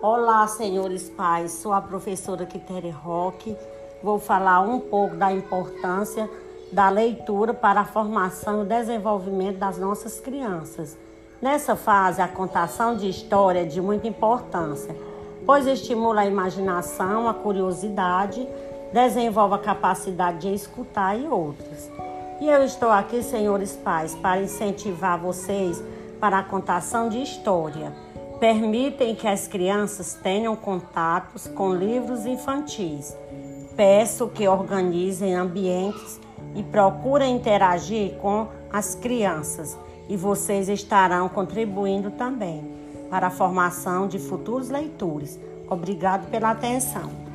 Olá, senhores pais. Sou a professora Quitere Roque. Vou falar um pouco da importância da leitura para a formação e o desenvolvimento das nossas crianças. Nessa fase, a contação de história é de muita importância, pois estimula a imaginação, a curiosidade, desenvolve a capacidade de escutar e outras. E eu estou aqui, senhores pais, para incentivar vocês para a contação de história permitem que as crianças tenham contatos com livros infantis. Peço que organizem ambientes e procurem interagir com as crianças e vocês estarão contribuindo também para a formação de futuros leitores. Obrigado pela atenção.